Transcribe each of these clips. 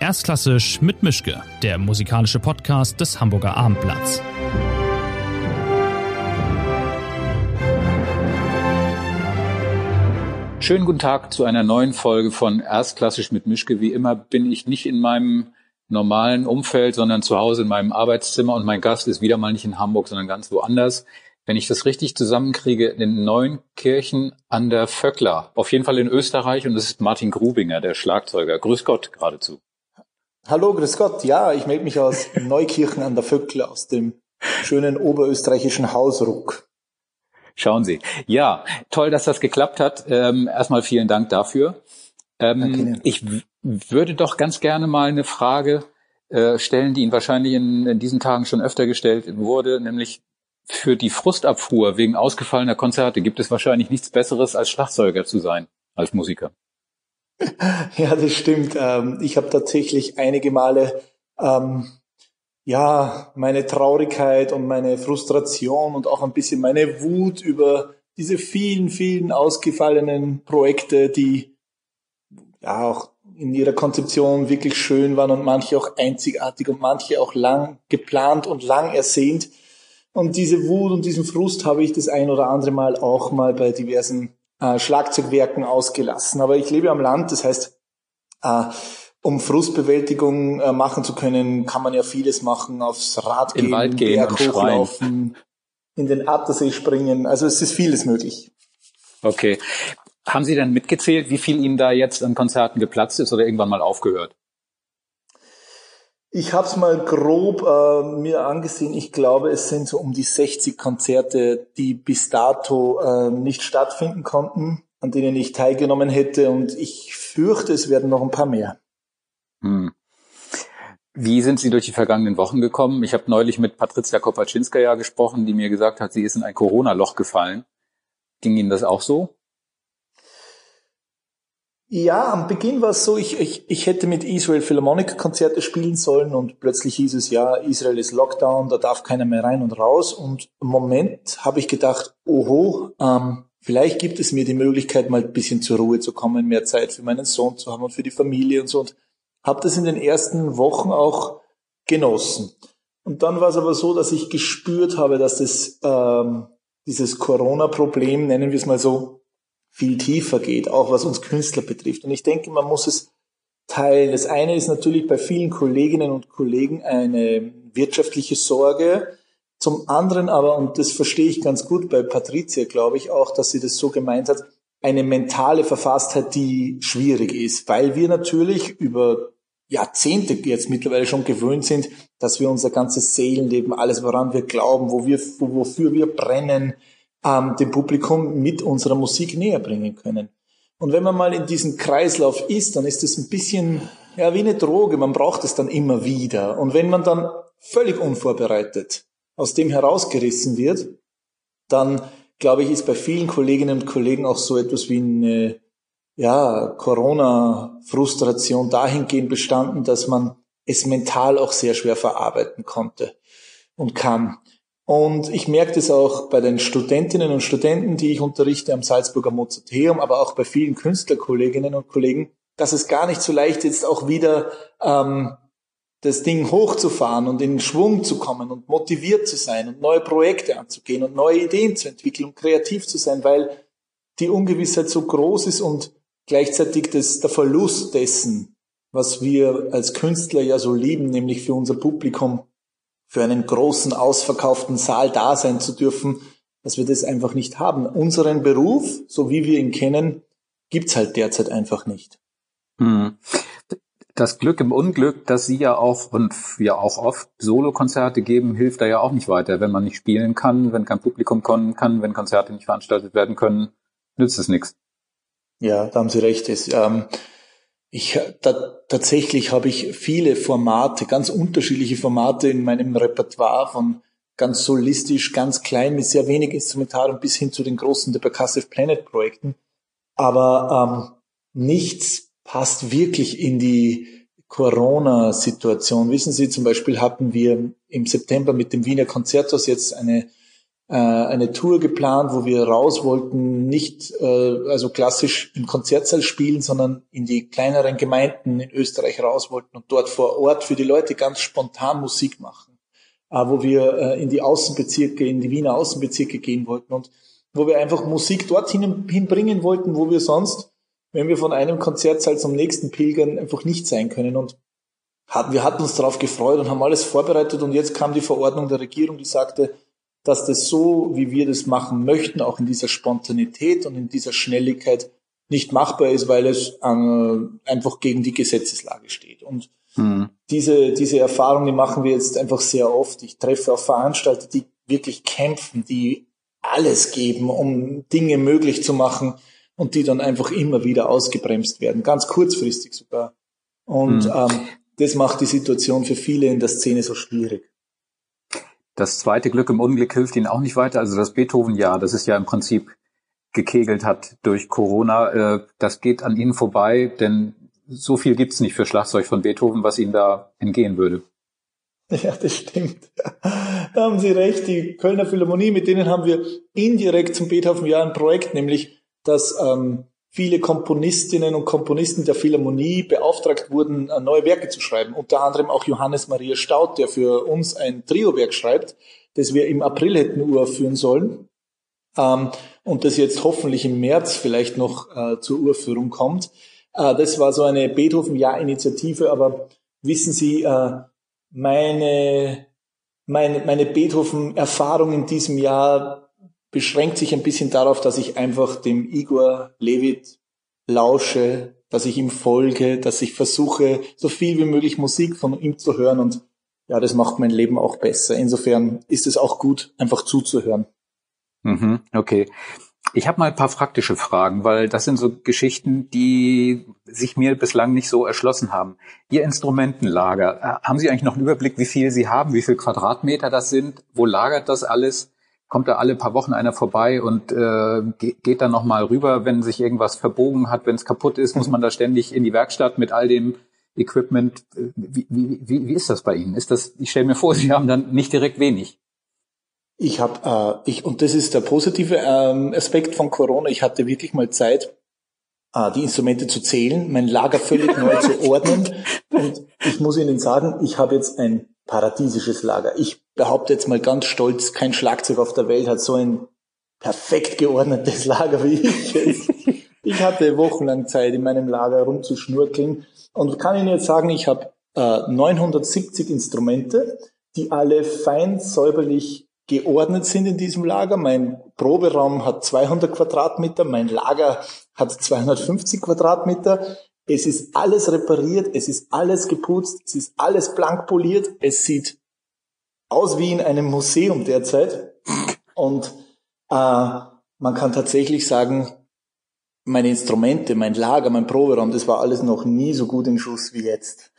Erstklassisch mit Mischke, der musikalische Podcast des Hamburger Abendblatts. Schönen guten Tag zu einer neuen Folge von Erstklassisch mit Mischke. Wie immer bin ich nicht in meinem normalen Umfeld, sondern zu Hause in meinem Arbeitszimmer und mein Gast ist wieder mal nicht in Hamburg, sondern ganz woanders. Wenn ich das richtig zusammenkriege, in Neunkirchen an der Vöckler. Auf jeden Fall in Österreich und das ist Martin Grubinger, der Schlagzeuger. Grüß Gott geradezu. Hallo, grüß Gott. Ja, ich melde mich aus Neukirchen an der Vöckler, aus dem schönen oberösterreichischen Hausruck. Schauen Sie. Ja, toll, dass das geklappt hat. Ähm, erstmal vielen Dank dafür. Ähm, ich würde doch ganz gerne mal eine Frage äh, stellen, die Ihnen wahrscheinlich in, in diesen Tagen schon öfter gestellt wurde, nämlich für die Frustabfuhr wegen ausgefallener Konzerte gibt es wahrscheinlich nichts Besseres als Schlagzeuger zu sein, als Musiker. Ja, das stimmt. Ähm, ich habe tatsächlich einige Male ähm, ja meine Traurigkeit und meine Frustration und auch ein bisschen meine Wut über diese vielen, vielen ausgefallenen Projekte, die ja auch in ihrer Konzeption wirklich schön waren und manche auch einzigartig und manche auch lang geplant und lang ersehnt. Und diese Wut und diesen Frust habe ich das ein oder andere Mal auch mal bei diversen äh, Schlagzeugwerken ausgelassen. Aber ich lebe am Land, das heißt, äh, um Frustbewältigung äh, machen zu können, kann man ja vieles machen, aufs Rad gehen, Wald gehen Berg hochlaufen, in den Attersee springen. Also es ist vieles möglich. Okay. Haben Sie dann mitgezählt, wie viel Ihnen da jetzt an Konzerten geplatzt ist oder irgendwann mal aufgehört? Ich habe es mal grob äh, mir angesehen. Ich glaube, es sind so um die 60 Konzerte, die bis dato äh, nicht stattfinden konnten, an denen ich teilgenommen hätte. Und ich fürchte, es werden noch ein paar mehr. Hm. Wie sind Sie durch die vergangenen Wochen gekommen? Ich habe neulich mit Patricia Kopaczynskaja gesprochen, die mir gesagt hat, sie ist in ein Corona-Loch gefallen. Ging Ihnen das auch so? Ja, am Beginn war es so, ich, ich, ich hätte mit Israel Philharmonic Konzerte spielen sollen und plötzlich hieß es, ja, Israel ist Lockdown, da darf keiner mehr rein und raus. Und im Moment habe ich gedacht, oho, ähm, vielleicht gibt es mir die Möglichkeit, mal ein bisschen zur Ruhe zu kommen, mehr Zeit für meinen Sohn zu haben und für die Familie und so. Und habe das in den ersten Wochen auch genossen. Und dann war es aber so, dass ich gespürt habe, dass das ähm, dieses Corona-Problem, nennen wir es mal so, viel tiefer geht, auch was uns Künstler betrifft. Und ich denke, man muss es teilen. Das eine ist natürlich bei vielen Kolleginnen und Kollegen eine wirtschaftliche Sorge. Zum anderen aber, und das verstehe ich ganz gut bei Patricia, glaube ich auch, dass sie das so gemeint hat, eine mentale Verfasstheit, die schwierig ist, weil wir natürlich über Jahrzehnte jetzt mittlerweile schon gewöhnt sind, dass wir unser ganzes Seelenleben, alles woran wir glauben, wo wir, wofür wir brennen, ähm, dem Publikum mit unserer Musik näher bringen können. Und wenn man mal in diesem Kreislauf ist, dann ist es ein bisschen ja wie eine Droge. Man braucht es dann immer wieder. Und wenn man dann völlig unvorbereitet aus dem herausgerissen wird, dann glaube ich, ist bei vielen Kolleginnen und Kollegen auch so etwas wie eine ja, Corona-Frustration dahingehend bestanden, dass man es mental auch sehr schwer verarbeiten konnte und kann. Und ich merke das auch bei den Studentinnen und Studenten, die ich unterrichte am Salzburger Mozarteum, aber auch bei vielen Künstlerkolleginnen und Kollegen, dass es gar nicht so leicht ist, auch wieder ähm, das Ding hochzufahren und in Schwung zu kommen und motiviert zu sein und neue Projekte anzugehen und neue Ideen zu entwickeln und kreativ zu sein, weil die Ungewissheit so groß ist und gleichzeitig das, der Verlust dessen, was wir als Künstler ja so lieben, nämlich für unser Publikum für einen großen ausverkauften Saal da sein zu dürfen, dass wir das einfach nicht haben. Unseren Beruf, so wie wir ihn kennen, gibt's halt derzeit einfach nicht. Hm. Das Glück im Unglück, dass Sie ja auch und ja auch oft Solokonzerte geben, hilft da ja auch nicht weiter. Wenn man nicht spielen kann, wenn kein Publikum kommen kann, wenn Konzerte nicht veranstaltet werden können, nützt es nichts. Ja, da haben Sie recht. Es, ähm, ich, da, tatsächlich habe ich viele Formate, ganz unterschiedliche Formate in meinem Repertoire von ganz solistisch, ganz klein mit sehr wenig Instrumentarium bis hin zu den großen The Percussive Planet Projekten. Aber ähm, nichts passt wirklich in die Corona-Situation. Wissen Sie, zum Beispiel hatten wir im September mit dem Wiener Konzerthaus jetzt eine äh, eine Tour geplant, wo wir raus wollten, nicht äh, also klassisch im Konzertsaal spielen, sondern in die kleineren Gemeinden in Österreich raus wollten und dort vor Ort für die Leute ganz spontan Musik machen, äh, wo wir äh, in die Außenbezirke, in die Wiener Außenbezirke gehen wollten und wo wir einfach Musik dorthin hinbringen wollten, wo wir sonst, wenn wir von einem Konzertsaal zum nächsten pilgern, einfach nicht sein können. Und hatten, wir hatten uns darauf gefreut und haben alles vorbereitet und jetzt kam die Verordnung der Regierung, die sagte, dass das so, wie wir das machen möchten, auch in dieser Spontanität und in dieser Schnelligkeit nicht machbar ist, weil es äh, einfach gegen die Gesetzeslage steht. Und mhm. diese, diese Erfahrung, die machen wir jetzt einfach sehr oft. Ich treffe auch Veranstalter, die wirklich kämpfen, die alles geben, um Dinge möglich zu machen und die dann einfach immer wieder ausgebremst werden, ganz kurzfristig sogar. Und mhm. ähm, das macht die Situation für viele in der Szene so schwierig. Das zweite Glück im Unglück hilft Ihnen auch nicht weiter. Also das Beethoven-Jahr, das ist ja im Prinzip gekegelt hat durch Corona, äh, das geht an Ihnen vorbei, denn so viel gibt's nicht für Schlagzeug von Beethoven, was Ihnen da entgehen würde. Ja, das stimmt. Da haben Sie recht. Die Kölner Philharmonie, mit denen haben wir indirekt zum Beethoven-Jahr ein Projekt, nämlich dass ähm, viele Komponistinnen und Komponisten der Philharmonie beauftragt wurden, äh, neue Werke zu schreiben. Unter anderem auch Johannes Maria Staud, der für uns ein Triowerk schreibt, das wir im April hätten uraufführen sollen. Ähm, und das jetzt hoffentlich im März vielleicht noch äh, zur Urführung kommt. Äh, das war so eine Beethoven-Jahr-Initiative, aber wissen Sie, äh, meine, meine, meine Beethoven-Erfahrung in diesem Jahr beschränkt sich ein bisschen darauf, dass ich einfach dem Igor Levit lausche, dass ich ihm folge, dass ich versuche, so viel wie möglich Musik von ihm zu hören und ja, das macht mein Leben auch besser. Insofern ist es auch gut, einfach zuzuhören. Mhm, okay. Ich habe mal ein paar praktische Fragen, weil das sind so Geschichten, die sich mir bislang nicht so erschlossen haben. Ihr Instrumentenlager, äh, haben Sie eigentlich noch einen Überblick, wie viel Sie haben, wie viel Quadratmeter das sind? Wo lagert das alles? Kommt da alle paar Wochen einer vorbei und äh, geht dann nochmal rüber, wenn sich irgendwas verbogen hat, wenn es kaputt ist, muss man da ständig in die Werkstatt mit all dem Equipment. Wie, wie, wie, wie ist das bei Ihnen? Ist das, ich stelle mir vor, Sie haben dann nicht direkt wenig. Ich habe, äh, ich, und das ist der positive ähm, Aspekt von Corona, ich hatte wirklich mal Zeit, äh, die Instrumente zu zählen, mein Lager völlig neu zu ordnen. Und ich muss Ihnen sagen, ich habe jetzt ein paradiesisches Lager. Ich behaupte jetzt mal ganz stolz, kein Schlagzeug auf der Welt hat so ein perfekt geordnetes Lager wie ich. Ich hatte wochenlang Zeit, in meinem Lager rumzuschnurkeln und kann Ihnen jetzt sagen, ich habe äh, 970 Instrumente, die alle fein säuberlich geordnet sind in diesem Lager. Mein Proberaum hat 200 Quadratmeter, mein Lager hat 250 Quadratmeter. Es ist alles repariert, es ist alles geputzt, es ist alles blank poliert, es sieht aus wie in einem Museum derzeit. Und äh, man kann tatsächlich sagen, meine Instrumente, mein Lager, mein Proberaum, das war alles noch nie so gut in Schuss wie jetzt.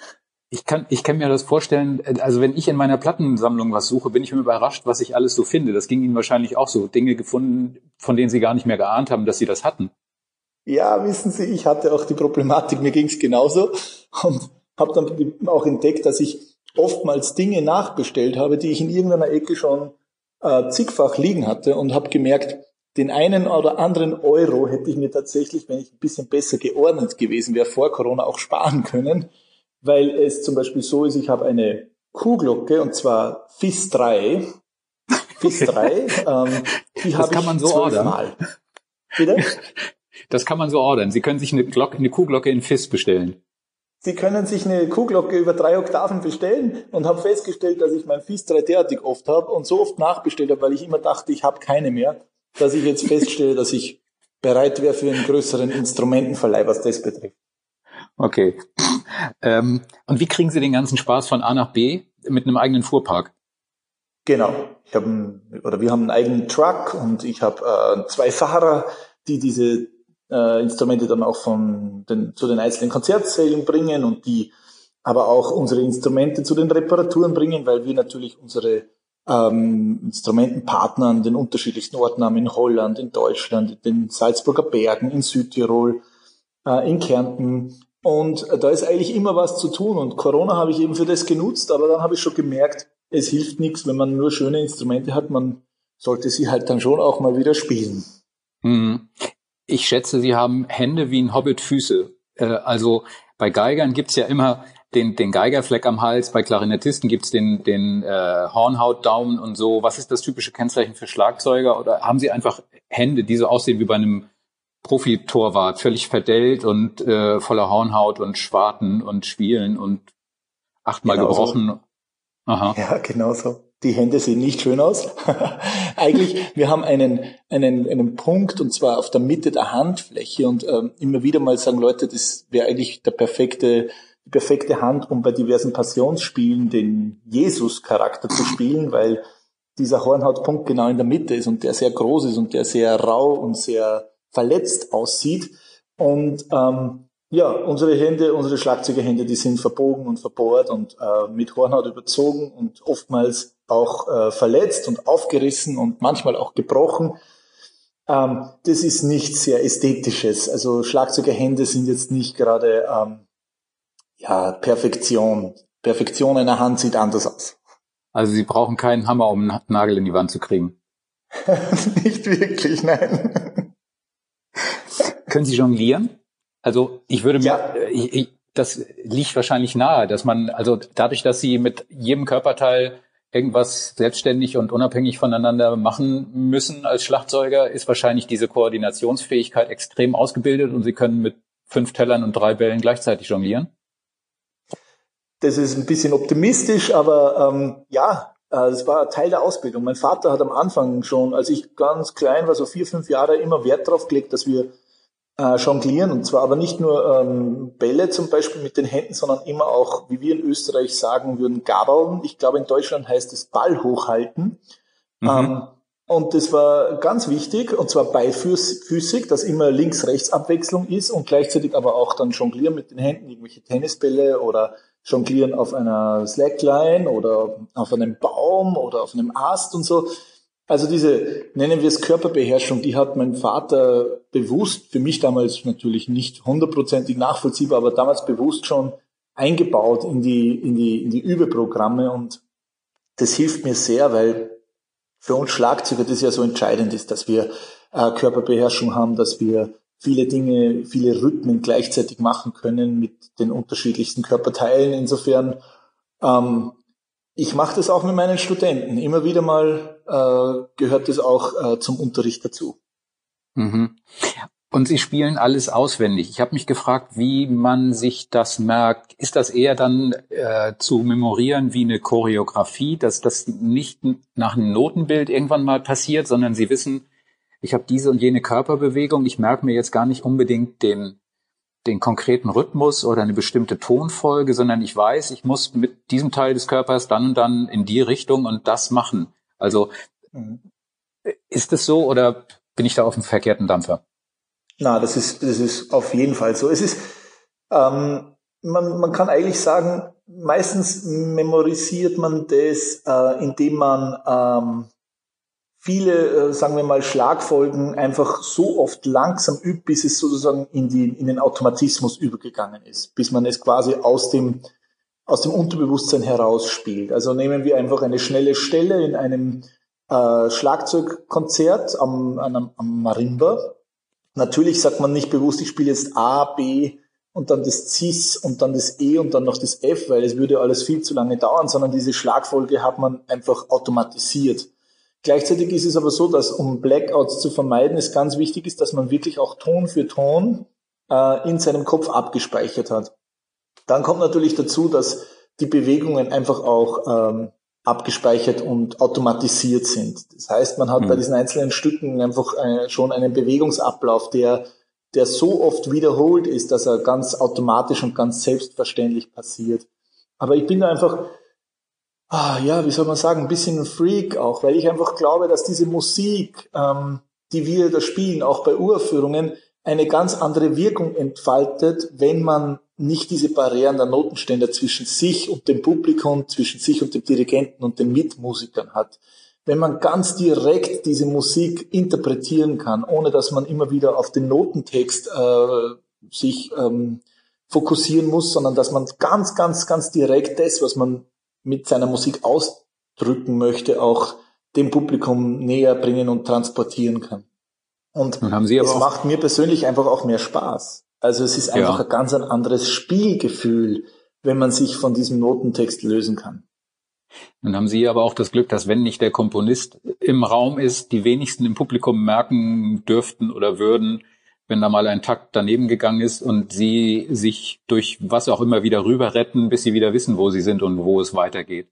Ich kann, ich kann mir das vorstellen, also wenn ich in meiner Plattensammlung was suche, bin ich immer überrascht, was ich alles so finde. Das ging Ihnen wahrscheinlich auch so. Dinge gefunden, von denen Sie gar nicht mehr geahnt haben, dass Sie das hatten. Ja, wissen Sie, ich hatte auch die Problematik, mir ging's genauso und habe dann auch entdeckt, dass ich oftmals Dinge nachbestellt habe, die ich in irgendeiner Ecke schon äh, zigfach liegen hatte und habe gemerkt, den einen oder anderen Euro hätte ich mir tatsächlich, wenn ich ein bisschen besser geordnet gewesen wäre, vor Corona auch sparen können, weil es zum Beispiel so ist, ich habe eine Kuhglocke und zwar FIS 3. FIS 3, ähm, die habe ich so zwölfmal. Bitte? Das kann man so ordern. Sie können sich eine, Glocke, eine Kuhglocke in FIS bestellen. Sie können sich eine Kuhglocke über drei Oktaven bestellen und habe festgestellt, dass ich mein FIS 3 derartig oft habe und so oft nachbestellt habe, weil ich immer dachte, ich habe keine mehr, dass ich jetzt feststelle, dass ich bereit wäre für einen größeren Instrumentenverleih, was das betrifft. Okay. Ähm, und wie kriegen Sie den ganzen Spaß von A nach B mit einem eigenen Fuhrpark? Genau. Ich habe oder wir haben einen eigenen Truck und ich habe äh, zwei Fahrer, die diese äh, Instrumente dann auch von den, zu den einzelnen Konzertsälen bringen und die aber auch unsere Instrumente zu den Reparaturen bringen, weil wir natürlich unsere ähm, Instrumentenpartner an den unterschiedlichsten Orten haben, in Holland, in Deutschland, in den Salzburger Bergen, in Südtirol, äh, in Kärnten. Und da ist eigentlich immer was zu tun. Und Corona habe ich eben für das genutzt, aber dann habe ich schon gemerkt, es hilft nichts, wenn man nur schöne Instrumente hat. Man sollte sie halt dann schon auch mal wieder spielen. Hm. Ich schätze, Sie haben Hände wie ein Hobbit Füße. Äh, also bei Geigern gibt's ja immer den, den Geigerfleck am Hals, bei Klarinettisten gibt's den, den äh, Hornhautdaumen und so. Was ist das typische Kennzeichen für Schlagzeuger? Oder haben Sie einfach Hände, die so aussehen wie bei einem Profitorwart, völlig verdellt und äh, voller Hornhaut und Schwarten und Schwielen und achtmal genau gebrochen? So. Aha. Ja, genau so. Die Hände sehen nicht schön aus. Eigentlich, wir haben einen, einen, einen Punkt und zwar auf der Mitte der Handfläche und ähm, immer wieder mal sagen Leute, das wäre eigentlich der perfekte, die perfekte Hand, um bei diversen Passionsspielen den Jesus-Charakter zu spielen, weil dieser Hornhautpunkt genau in der Mitte ist und der sehr groß ist und der sehr rau und sehr verletzt aussieht. Und ähm, ja, unsere Hände, unsere Schlagzeugerhände, die sind verbogen und verbohrt und äh, mit Hornhaut überzogen und oftmals auch äh, verletzt und aufgerissen und manchmal auch gebrochen. Ähm, das ist nichts sehr Ästhetisches. Also Schlagzeugerhände sind jetzt nicht gerade ähm, ja, Perfektion. Perfektion einer Hand sieht anders aus. Also Sie brauchen keinen Hammer, um einen Nagel in die Wand zu kriegen. nicht wirklich, nein. Können Sie jonglieren? Also ich würde mir, ja. ich, ich, das liegt wahrscheinlich nahe, dass man, also dadurch, dass sie mit jedem Körperteil irgendwas selbstständig und unabhängig voneinander machen müssen als Schlagzeuger, ist wahrscheinlich diese Koordinationsfähigkeit extrem ausgebildet und sie können mit fünf Tellern und drei Bällen gleichzeitig jonglieren. Das ist ein bisschen optimistisch, aber ähm, ja, äh, das war Teil der Ausbildung. Mein Vater hat am Anfang schon, als ich ganz klein war, so vier, fünf Jahre, immer Wert darauf gelegt, dass wir äh, jonglieren. Und zwar aber nicht nur ähm, Bälle zum Beispiel mit den Händen, sondern immer auch, wie wir in Österreich sagen würden, Gabeln. Ich glaube, in Deutschland heißt es Ball hochhalten. Mhm. Ähm, und das war ganz wichtig, und zwar beifüßig, dass immer Links-Rechts-Abwechslung ist und gleichzeitig aber auch dann jonglieren mit den Händen, irgendwelche Tennisbälle oder jonglieren auf einer Slackline oder auf einem Baum oder auf einem Ast und so. Also diese, nennen wir es Körperbeherrschung, die hat mein Vater bewusst, für mich damals natürlich nicht hundertprozentig nachvollziehbar, aber damals bewusst schon eingebaut in die, in die, in die Übeprogramme und das hilft mir sehr, weil für uns Schlagzeuger das ja so entscheidend ist, dass wir äh, Körperbeherrschung haben, dass wir viele Dinge, viele Rhythmen gleichzeitig machen können mit den unterschiedlichsten Körperteilen. Insofern ähm, ich mache das auch mit meinen Studenten. Immer wieder mal äh, gehört das auch äh, zum Unterricht dazu. Mhm. Und Sie spielen alles auswendig. Ich habe mich gefragt, wie man sich das merkt. Ist das eher dann äh, zu memorieren wie eine Choreografie, dass das nicht nach einem Notenbild irgendwann mal passiert, sondern Sie wissen, ich habe diese und jene Körperbewegung. Ich merke mir jetzt gar nicht unbedingt den den konkreten Rhythmus oder eine bestimmte Tonfolge, sondern ich weiß, ich muss mit diesem Teil des Körpers dann und dann in die Richtung und das machen. Also mhm. ist es so oder bin ich da auf dem verkehrten Dampfer? Na, das ist, das ist auf jeden Fall so. Es ist, ähm, man, man kann eigentlich sagen, meistens memorisiert man das, äh, indem man ähm, viele, äh, sagen wir mal, Schlagfolgen einfach so oft langsam übt, bis es sozusagen in, die, in den Automatismus übergegangen ist, bis man es quasi aus dem, aus dem Unterbewusstsein heraus spielt. Also nehmen wir einfach eine schnelle Stelle in einem äh, Schlagzeugkonzert am, am, am Marimba. Natürlich sagt man nicht bewusst, ich spiele jetzt A, B und dann das Cis und dann das E und dann noch das F, weil es würde alles viel zu lange dauern, sondern diese Schlagfolge hat man einfach automatisiert. Gleichzeitig ist es aber so, dass um Blackouts zu vermeiden, es ganz wichtig ist, dass man wirklich auch Ton für Ton äh, in seinem Kopf abgespeichert hat. Dann kommt natürlich dazu, dass die Bewegungen einfach auch ähm, abgespeichert und automatisiert sind. Das heißt, man hat mhm. bei diesen einzelnen Stücken einfach äh, schon einen Bewegungsablauf, der, der so oft wiederholt ist, dass er ganz automatisch und ganz selbstverständlich passiert. Aber ich bin da einfach ah, ja, wie soll man sagen, ein bisschen ein Freak auch, weil ich einfach glaube, dass diese Musik, ähm, die wir da spielen, auch bei Uraufführungen, eine ganz andere Wirkung entfaltet, wenn man nicht diese Barrieren der Notenständer zwischen sich und dem Publikum, zwischen sich und dem Dirigenten und den Mitmusikern hat. Wenn man ganz direkt diese Musik interpretieren kann, ohne dass man immer wieder auf den Notentext äh, sich ähm, fokussieren muss, sondern dass man ganz, ganz, ganz direkt das, was man mit seiner Musik ausdrücken möchte, auch dem Publikum näher bringen und transportieren kann. Und es macht mir persönlich einfach auch mehr Spaß. Also es ist einfach ja. ein ganz ein anderes Spielgefühl, wenn man sich von diesem Notentext lösen kann. Dann haben Sie aber auch das Glück, dass wenn nicht der Komponist im Raum ist, die wenigsten im Publikum merken dürften oder würden, wenn da mal ein Takt daneben gegangen ist und Sie sich durch was auch immer wieder rüber retten, bis Sie wieder wissen, wo Sie sind und wo es weitergeht.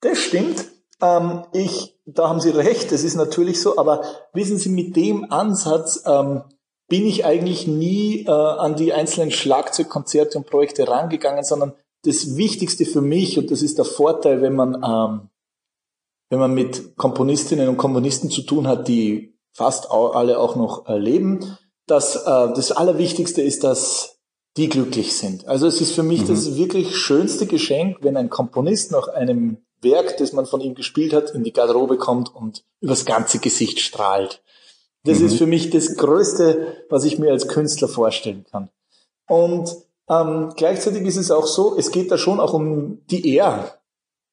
Das stimmt. Ähm, ich, da haben Sie recht, das ist natürlich so, aber wissen Sie, mit dem Ansatz ähm, bin ich eigentlich nie äh, an die einzelnen Schlagzeugkonzerte und Projekte rangegangen, sondern das Wichtigste für mich, und das ist der Vorteil, wenn man, ähm, wenn man mit Komponistinnen und Komponisten zu tun hat, die fast alle auch noch äh, leben, dass äh, das Allerwichtigste ist, dass die glücklich sind. Also es ist für mich mhm. das wirklich schönste Geschenk, wenn ein Komponist nach einem Werk, das man von ihm gespielt hat, in die Garderobe kommt und übers ganze Gesicht strahlt. Das mhm. ist für mich das Größte, was ich mir als Künstler vorstellen kann. Und ähm, gleichzeitig ist es auch so, es geht da schon auch um die Ehre.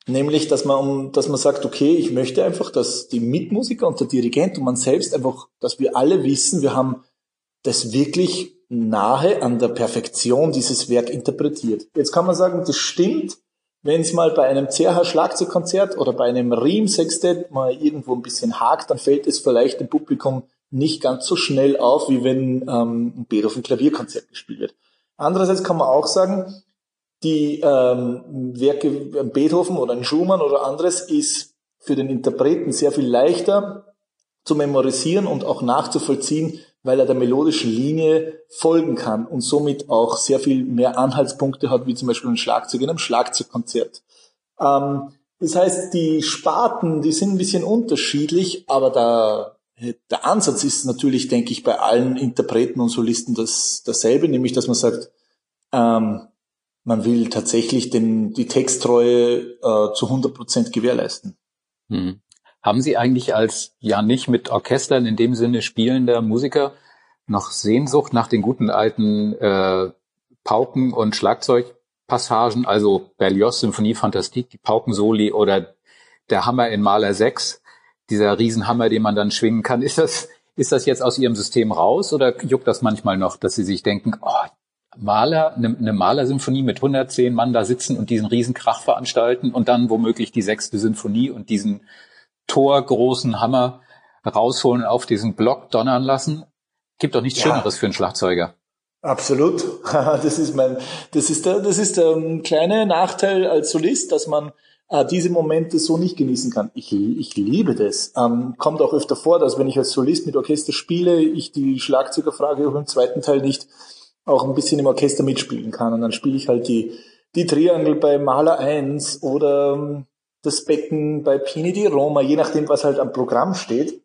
Nämlich, dass man, um, dass man sagt, okay, ich möchte einfach, dass die Mitmusiker und der Dirigent und man selbst einfach, dass wir alle wissen, wir haben das wirklich nahe an der Perfektion dieses Werk interpretiert. Jetzt kann man sagen, das stimmt, wenn es mal bei einem CH-Schlagzeugkonzert oder bei einem Riem-Sextett mal irgendwo ein bisschen hakt, dann fällt es vielleicht dem Publikum nicht ganz so schnell auf, wie wenn ähm, ein Beethoven-Klavierkonzert gespielt wird. Andererseits kann man auch sagen, die ähm, Werke Beethoven oder ein Schumann oder anderes ist für den Interpreten sehr viel leichter zu memorisieren und auch nachzuvollziehen, weil er der melodischen Linie folgen kann und somit auch sehr viel mehr Anhaltspunkte hat, wie zum Beispiel ein Schlagzeug in einem Schlagzeugkonzert. Ähm, das heißt, die Sparten, die sind ein bisschen unterschiedlich, aber der, der Ansatz ist natürlich, denke ich, bei allen Interpreten und Solisten das, dasselbe, nämlich dass man sagt, ähm, man will tatsächlich den, die Texttreue äh, zu 100 Prozent gewährleisten. Hm. Haben Sie eigentlich als ja nicht mit Orchestern in dem Sinne spielender Musiker noch Sehnsucht nach den guten alten äh, Pauken- und Schlagzeugpassagen, also Berlioz Symphonie Fantastique, die Paukensoli oder der Hammer in Maler 6, dieser Riesenhammer, den man dann schwingen kann. Ist das, ist das jetzt aus Ihrem System raus oder juckt das manchmal noch, dass Sie sich denken, oh, Maler, eine, eine Malersymphonie mit 110 Mann da sitzen und diesen Riesenkrach veranstalten und dann womöglich die sechste Symphonie und diesen torgroßen Hammer rausholen, auf diesen Block donnern lassen. Gibt doch nichts ja. Schöneres für einen Schlagzeuger. Absolut. Das ist mein, das ist der, das ist der kleine Nachteil als Solist, dass man äh, diese Momente so nicht genießen kann. Ich, ich liebe das. Ähm, kommt auch öfter vor, dass wenn ich als Solist mit Orchester spiele, ich die Schlagzeugerfrage auch im zweiten Teil nicht auch ein bisschen im Orchester mitspielen kann. Und dann spiele ich halt die, die Triangel bei Maler 1 oder ähm, das Becken bei Pini di Roma, je nachdem, was halt am Programm steht.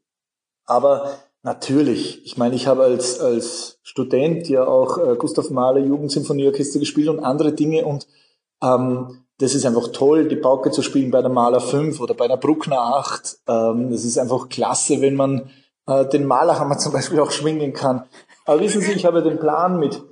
Aber natürlich, ich meine, ich habe als, als Student ja auch äh, Gustav Mahler Jugendsymphonieorchester gespielt und andere Dinge und ähm, das ist einfach toll, die Pauke zu spielen bei der Maler 5 oder bei der Bruckner 8. Ähm, das ist einfach klasse, wenn man äh, den Malerhammer zum Beispiel auch schwingen kann. Aber wissen Sie, ich habe den Plan mit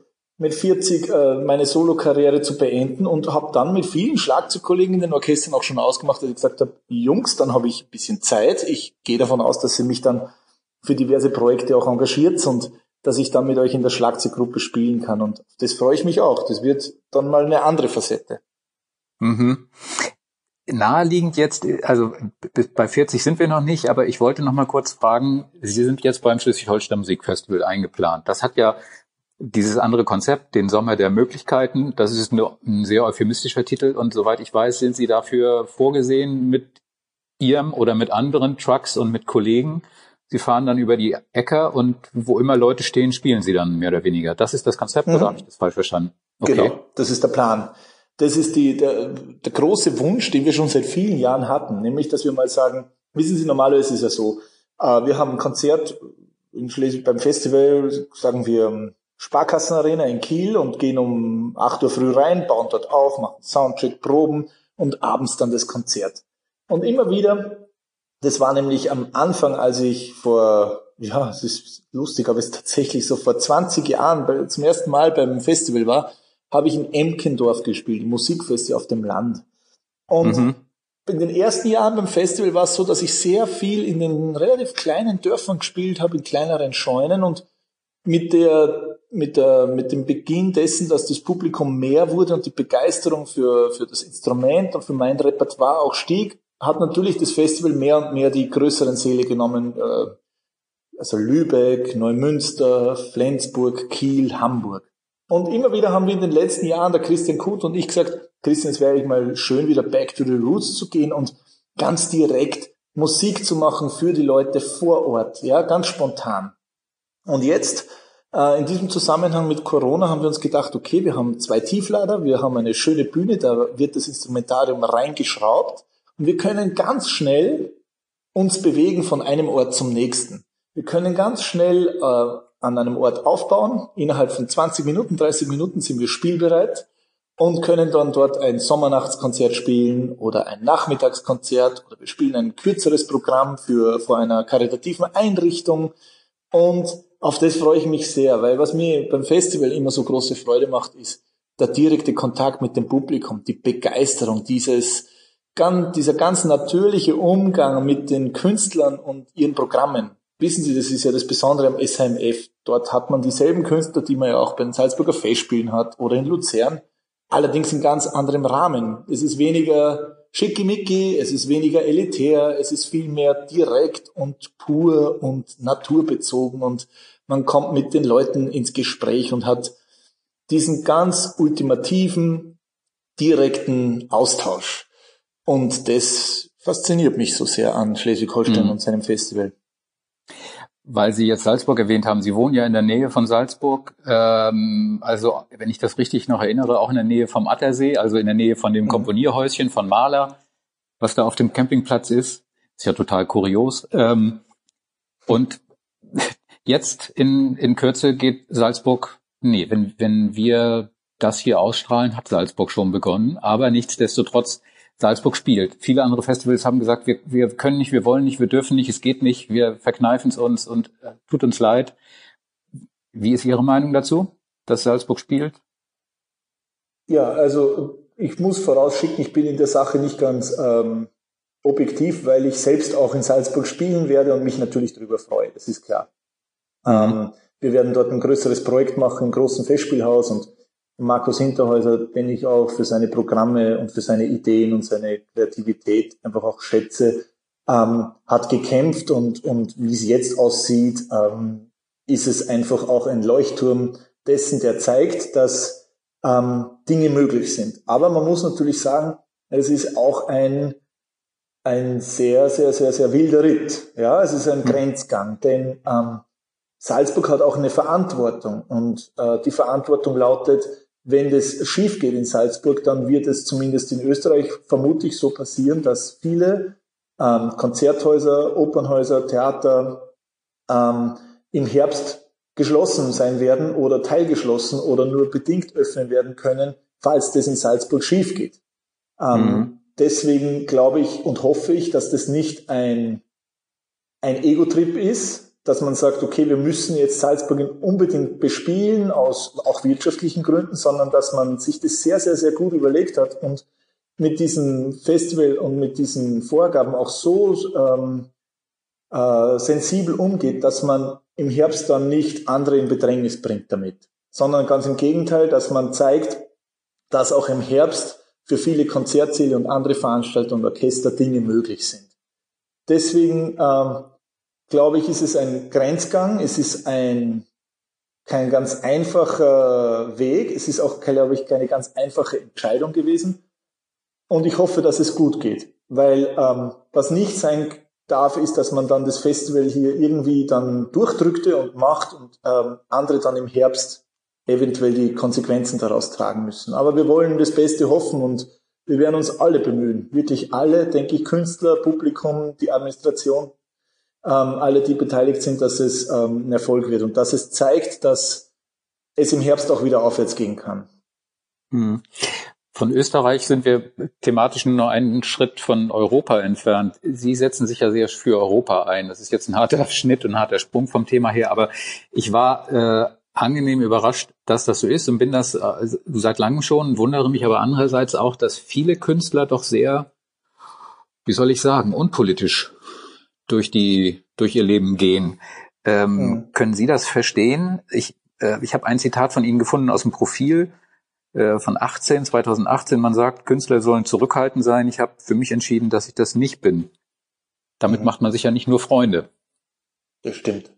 mit 40 äh, meine Solokarriere zu beenden und habe dann mit vielen Schlagzeugkollegen in den Orchestern auch schon ausgemacht, dass ich gesagt habe, Jungs, dann habe ich ein bisschen Zeit. Ich gehe davon aus, dass ihr mich dann für diverse Projekte auch engagiert und dass ich dann mit euch in der Schlagzeuggruppe spielen kann. Und das freue ich mich auch. Das wird dann mal eine andere Facette. Mhm. Naheliegend jetzt, also bei 40 sind wir noch nicht, aber ich wollte noch mal kurz fragen, Sie sind jetzt beim Schleswig-Holstein Musikfestival eingeplant. Das hat ja dieses andere Konzept, den Sommer der Möglichkeiten, das ist nur ein sehr euphemistischer Titel und soweit ich weiß, sind Sie dafür vorgesehen mit Ihrem oder mit anderen Trucks und mit Kollegen. Sie fahren dann über die Äcker und wo immer Leute stehen, spielen Sie dann mehr oder weniger. Das ist das Konzept mhm. oder habe ich das falsch verstanden? Okay. Genau, das ist der Plan. Das ist die, der, der große Wunsch, den wir schon seit vielen Jahren hatten, nämlich, dass wir mal sagen, wissen Sie, normalerweise ist es ja so, äh, wir haben ein Konzert in Schleswig beim Festival, sagen wir Sparkassenarena in Kiel und gehen um 8 Uhr früh rein, bauen dort auf, machen Soundcheck, Proben und abends dann das Konzert. Und immer wieder, das war nämlich am Anfang, als ich vor, ja, es ist lustig, aber es ist tatsächlich so vor 20 Jahren zum ersten Mal beim Festival war, habe ich in Emkendorf gespielt, Musikfestival auf dem Land. Und mhm. in den ersten Jahren beim Festival war es so, dass ich sehr viel in den relativ kleinen Dörfern gespielt habe, in kleineren Scheunen und mit der, mit der, mit dem Beginn dessen, dass das Publikum mehr wurde und die Begeisterung für, für das Instrument und für mein Repertoire auch stieg, hat natürlich das Festival mehr und mehr die größeren Säle genommen, äh, also Lübeck, Neumünster, Flensburg, Kiel, Hamburg. Und immer wieder haben wir in den letzten Jahren, der Christian Kut und ich gesagt, Christian, es wäre eigentlich mal schön, wieder back to the roots zu gehen und ganz direkt Musik zu machen für die Leute vor Ort, ja, ganz spontan. Und jetzt, in diesem Zusammenhang mit Corona, haben wir uns gedacht, okay, wir haben zwei Tieflader, wir haben eine schöne Bühne, da wird das Instrumentarium reingeschraubt und wir können ganz schnell uns bewegen von einem Ort zum nächsten. Wir können ganz schnell äh, an einem Ort aufbauen. Innerhalb von 20 Minuten, 30 Minuten sind wir spielbereit und können dann dort ein Sommernachtskonzert spielen oder ein Nachmittagskonzert oder wir spielen ein kürzeres Programm für vor einer karitativen Einrichtung und auf das freue ich mich sehr, weil was mir beim Festival immer so große Freude macht, ist der direkte Kontakt mit dem Publikum, die Begeisterung, dieses dieser ganz natürliche Umgang mit den Künstlern und ihren Programmen. Wissen Sie, das ist ja das Besondere am SHMF. Dort hat man dieselben Künstler, die man ja auch bei den Salzburger Festspielen hat oder in Luzern, allerdings in ganz anderem Rahmen. Es ist weniger schickimicki, es ist weniger elitär, es ist viel mehr direkt und pur und naturbezogen und man kommt mit den Leuten ins Gespräch und hat diesen ganz ultimativen, direkten Austausch. Und das fasziniert mich so sehr an Schleswig-Holstein mhm. und seinem Festival weil Sie jetzt Salzburg erwähnt haben. Sie wohnen ja in der Nähe von Salzburg. Ähm, also, wenn ich das richtig noch erinnere, auch in der Nähe vom Attersee, also in der Nähe von dem mhm. Komponierhäuschen von Maler, was da auf dem Campingplatz ist. Ist ja total kurios. Ähm, und jetzt in, in Kürze geht Salzburg, nee, wenn, wenn wir das hier ausstrahlen, hat Salzburg schon begonnen. Aber nichtsdestotrotz Salzburg spielt. Viele andere Festivals haben gesagt, wir, wir können nicht, wir wollen nicht, wir dürfen nicht, es geht nicht, wir verkneifen es uns und äh, tut uns leid. Wie ist Ihre Meinung dazu, dass Salzburg spielt? Ja, also ich muss vorausschicken, ich bin in der Sache nicht ganz ähm, objektiv, weil ich selbst auch in Salzburg spielen werde und mich natürlich darüber freue, das ist klar. Ähm, wir werden dort ein größeres Projekt machen im großen Festspielhaus und Markus Hinterhäuser, den ich auch für seine Programme und für seine Ideen und seine Kreativität einfach auch schätze, ähm, hat gekämpft und, und wie es jetzt aussieht, ähm, ist es einfach auch ein Leuchtturm dessen, der zeigt, dass ähm, Dinge möglich sind. Aber man muss natürlich sagen, es ist auch ein, ein sehr, sehr, sehr, sehr wilder Ritt. Ja, es ist ein hm. Grenzgang, denn ähm, Salzburg hat auch eine Verantwortung und äh, die Verantwortung lautet, wenn das schief geht in Salzburg, dann wird es zumindest in Österreich vermutlich so passieren, dass viele ähm, Konzerthäuser, Opernhäuser, Theater ähm, im Herbst geschlossen sein werden oder teilgeschlossen oder nur bedingt öffnen werden können, falls das in Salzburg schief geht. Ähm, mhm. Deswegen glaube ich und hoffe ich, dass das nicht ein, ein Ego-Trip ist, dass man sagt, okay, wir müssen jetzt Salzburg unbedingt bespielen, aus auch wirtschaftlichen Gründen, sondern dass man sich das sehr, sehr, sehr gut überlegt hat und mit diesem Festival und mit diesen Vorgaben auch so ähm, äh, sensibel umgeht, dass man im Herbst dann nicht andere in Bedrängnis bringt damit, sondern ganz im Gegenteil, dass man zeigt, dass auch im Herbst für viele Konzertsäle und andere Veranstaltungen und Orchester Dinge möglich sind. Deswegen ähm, glaube ich, ist es ein Grenzgang. Es ist ein, kein ganz einfacher Weg. Es ist auch, glaube ich, keine ganz einfache Entscheidung gewesen. Und ich hoffe, dass es gut geht. Weil ähm, was nicht sein darf, ist, dass man dann das Festival hier irgendwie dann durchdrückte und macht und ähm, andere dann im Herbst eventuell die Konsequenzen daraus tragen müssen. Aber wir wollen das Beste hoffen und wir werden uns alle bemühen. Wirklich alle, denke ich, Künstler, Publikum, die Administration, ähm, alle, die beteiligt sind, dass es ähm, ein Erfolg wird und dass es zeigt, dass es im Herbst auch wieder aufwärts gehen kann. Hm. Von Österreich sind wir thematisch nur einen Schritt von Europa entfernt. Sie setzen sich ja sehr für Europa ein. Das ist jetzt ein harter Schnitt und ein harter Sprung vom Thema her, aber ich war äh, angenehm überrascht, dass das so ist und bin das äh, seit langem schon, wundere mich aber andererseits auch, dass viele Künstler doch sehr wie soll ich sagen, unpolitisch durch die, durch ihr Leben gehen. Ähm, mhm. Können Sie das verstehen? Ich, äh, ich habe ein Zitat von Ihnen gefunden aus dem Profil äh, von 18, 2018. Man sagt, Künstler sollen zurückhaltend sein. Ich habe für mich entschieden, dass ich das nicht bin. Damit mhm. macht man sich ja nicht nur Freunde. Das stimmt.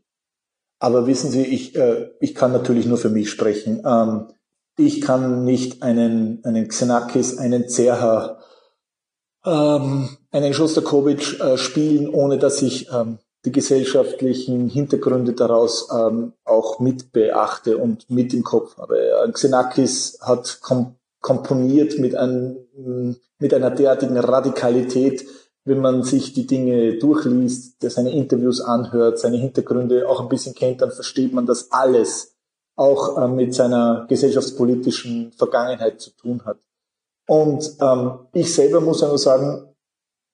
Aber wissen Sie, ich, äh, ich kann natürlich nur für mich sprechen. Ähm, ich kann nicht einen, einen Xenakis, einen Zerha, ähm, einen Shostakovich äh, spielen, ohne dass ich ähm, die gesellschaftlichen Hintergründe daraus ähm, auch mit beachte und mit im Kopf habe. Xenakis hat kom komponiert mit, ein, mit einer derartigen Radikalität, wenn man sich die Dinge durchliest, seine Interviews anhört, seine Hintergründe auch ein bisschen kennt, dann versteht man, dass alles auch äh, mit seiner gesellschaftspolitischen Vergangenheit zu tun hat. Und ähm, ich selber muss nur sagen,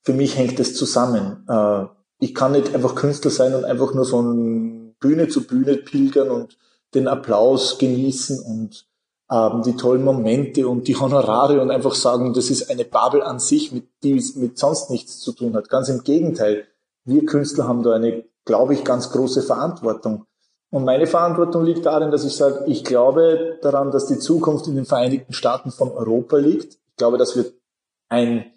für mich hängt es zusammen. Äh, ich kann nicht einfach Künstler sein und einfach nur von Bühne zu Bühne pilgern und den Applaus genießen und ähm, die tollen Momente und die Honorare und einfach sagen, das ist eine Babel an sich, mit die mit sonst nichts zu tun hat. Ganz im Gegenteil. Wir Künstler haben da eine, glaube ich, ganz große Verantwortung. Und meine Verantwortung liegt darin, dass ich sage, ich glaube daran, dass die Zukunft in den Vereinigten Staaten von Europa liegt. Ich glaube, dass wir ein,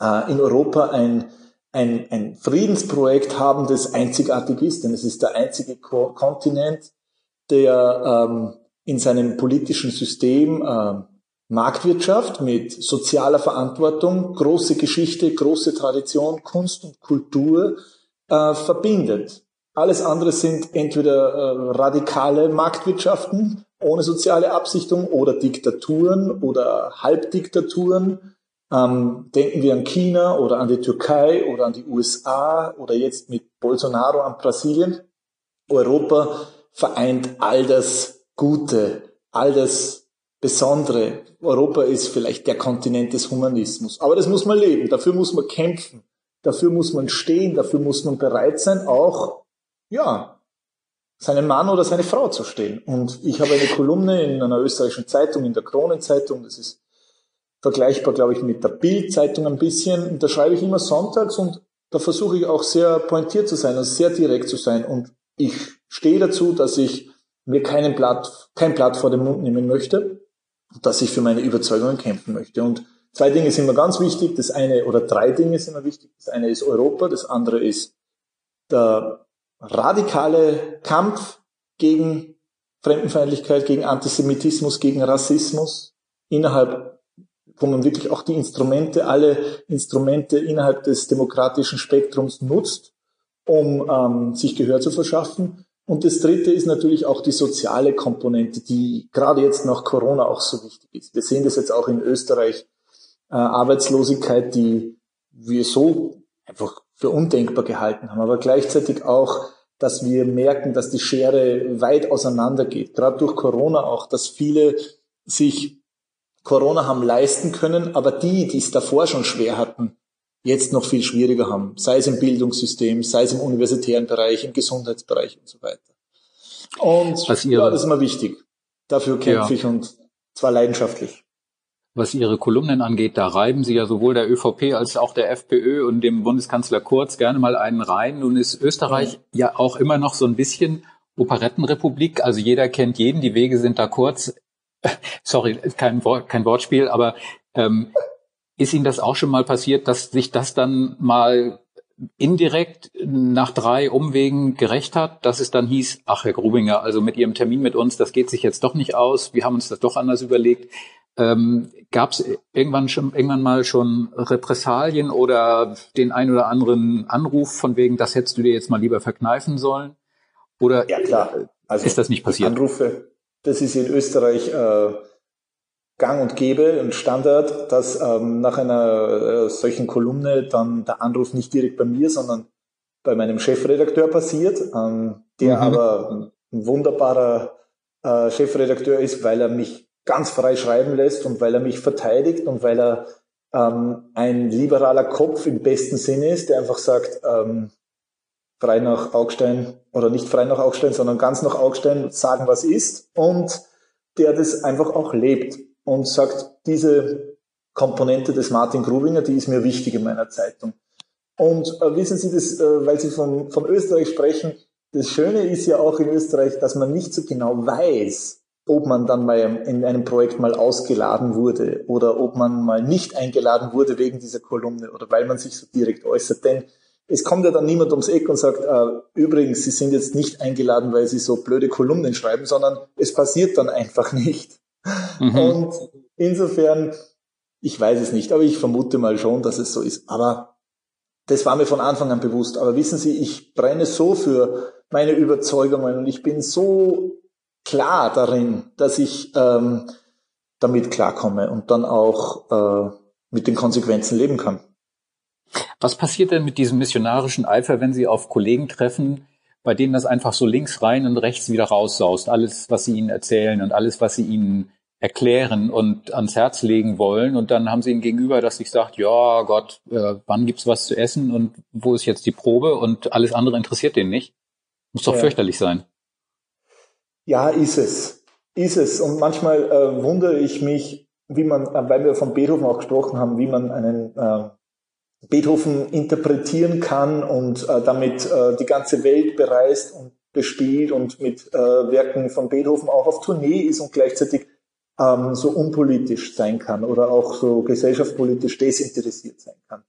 äh, in Europa ein, ein, ein Friedensprojekt haben, das einzigartig ist, denn es ist der einzige Ko Kontinent, der ähm, in seinem politischen System äh, Marktwirtschaft mit sozialer Verantwortung, große Geschichte, große Tradition, Kunst und Kultur äh, verbindet. Alles andere sind entweder äh, radikale Marktwirtschaften ohne soziale Absichtung oder Diktaturen oder Halbdiktaturen. Ähm, denken wir an China oder an die Türkei oder an die USA oder jetzt mit Bolsonaro an Brasilien. Europa vereint all das Gute, all das Besondere. Europa ist vielleicht der Kontinent des Humanismus. Aber das muss man leben, dafür muss man kämpfen, dafür muss man stehen, dafür muss man bereit sein, auch, ja, seinen Mann oder seine Frau zu stehen. Und ich habe eine Kolumne in einer österreichischen Zeitung, in der Kronenzeitung, das ist vergleichbar, glaube ich, mit der Bild-Zeitung ein bisschen. Und da schreibe ich immer sonntags und da versuche ich auch sehr pointiert zu sein, also sehr direkt zu sein. Und ich stehe dazu, dass ich mir keinen Blatt, kein Blatt vor den Mund nehmen möchte, dass ich für meine Überzeugungen kämpfen möchte. Und zwei Dinge sind mir ganz wichtig. Das eine, oder drei Dinge sind mir wichtig. Das eine ist Europa, das andere ist der radikale Kampf gegen Fremdenfeindlichkeit, gegen Antisemitismus, gegen Rassismus innerhalb, wo man wirklich auch die Instrumente, alle Instrumente innerhalb des demokratischen Spektrums nutzt, um ähm, sich Gehör zu verschaffen. Und das Dritte ist natürlich auch die soziale Komponente, die gerade jetzt nach Corona auch so wichtig ist. Wir sehen das jetzt auch in Österreich, äh, Arbeitslosigkeit, die wir so einfach für undenkbar gehalten haben, aber gleichzeitig auch, dass wir merken, dass die Schere weit auseinander geht. Gerade durch Corona auch, dass viele sich Corona haben leisten können, aber die, die es davor schon schwer hatten, jetzt noch viel schwieriger haben, sei es im Bildungssystem, sei es im universitären Bereich, im Gesundheitsbereich und so weiter. Und ja, das ist immer wichtig. Dafür kämpfe ja. ich und zwar leidenschaftlich. Was Ihre Kolumnen angeht, da reiben Sie ja sowohl der ÖVP als auch der FPÖ und dem Bundeskanzler Kurz gerne mal einen rein. Nun ist Österreich ja, ja auch immer noch so ein bisschen Operettenrepublik. Also jeder kennt jeden, die Wege sind da kurz. Sorry, kein, Wort, kein Wortspiel, aber ähm, ist Ihnen das auch schon mal passiert, dass sich das dann mal indirekt nach drei Umwegen gerecht hat, dass es dann hieß, ach Herr Grubinger, also mit Ihrem Termin mit uns, das geht sich jetzt doch nicht aus, wir haben uns das doch anders überlegt. Ähm, Gab es irgendwann schon irgendwann mal schon Repressalien oder den ein oder anderen Anruf von wegen, das hättest du dir jetzt mal lieber verkneifen sollen? Oder ja, klar. Also ist das nicht passiert? Anrufe, das ist in Österreich äh, gang und gäbe und Standard, dass ähm, nach einer äh, solchen Kolumne dann der Anruf nicht direkt bei mir, sondern bei meinem Chefredakteur passiert, ähm, der mhm. aber ein wunderbarer äh, Chefredakteur ist, weil er mich ganz frei schreiben lässt und weil er mich verteidigt und weil er ähm, ein liberaler Kopf im besten Sinne ist, der einfach sagt, ähm, frei nach Augstein oder nicht frei nach Augstein, sondern ganz nach Augstein sagen, was ist und der das einfach auch lebt und sagt, diese Komponente des Martin Grubinger, die ist mir wichtig in meiner Zeitung. Und äh, wissen Sie das, äh, weil Sie von, von Österreich sprechen, das Schöne ist ja auch in Österreich, dass man nicht so genau weiß, ob man dann mal in einem Projekt mal ausgeladen wurde oder ob man mal nicht eingeladen wurde wegen dieser Kolumne oder weil man sich so direkt äußert. Denn es kommt ja dann niemand ums Eck und sagt, äh, übrigens, Sie sind jetzt nicht eingeladen, weil Sie so blöde Kolumnen schreiben, sondern es passiert dann einfach nicht. Mhm. Und insofern, ich weiß es nicht, aber ich vermute mal schon, dass es so ist. Aber das war mir von Anfang an bewusst. Aber wissen Sie, ich brenne so für meine Überzeugungen und ich bin so klar darin, dass ich ähm, damit klarkomme und dann auch äh, mit den Konsequenzen leben kann. Was passiert denn mit diesem missionarischen Eifer, wenn Sie auf Kollegen treffen, bei denen das einfach so links rein und rechts wieder raussaust? Alles, was Sie ihnen erzählen und alles, was Sie ihnen erklären und ans Herz legen wollen. Und dann haben Sie ihn gegenüber, dass sich sagt, ja Gott, äh, wann gibt's was zu essen und wo ist jetzt die Probe und alles andere interessiert den nicht. Muss doch ja. fürchterlich sein. Ja, ist es. Ist es. Und manchmal äh, wundere ich mich, wie man, äh, weil wir von Beethoven auch gesprochen haben, wie man einen äh, Beethoven interpretieren kann und äh, damit äh, die ganze Welt bereist und bespielt und mit äh, Werken von Beethoven auch auf Tournee ist und gleichzeitig ähm, so unpolitisch sein kann oder auch so gesellschaftspolitisch desinteressiert sein kann.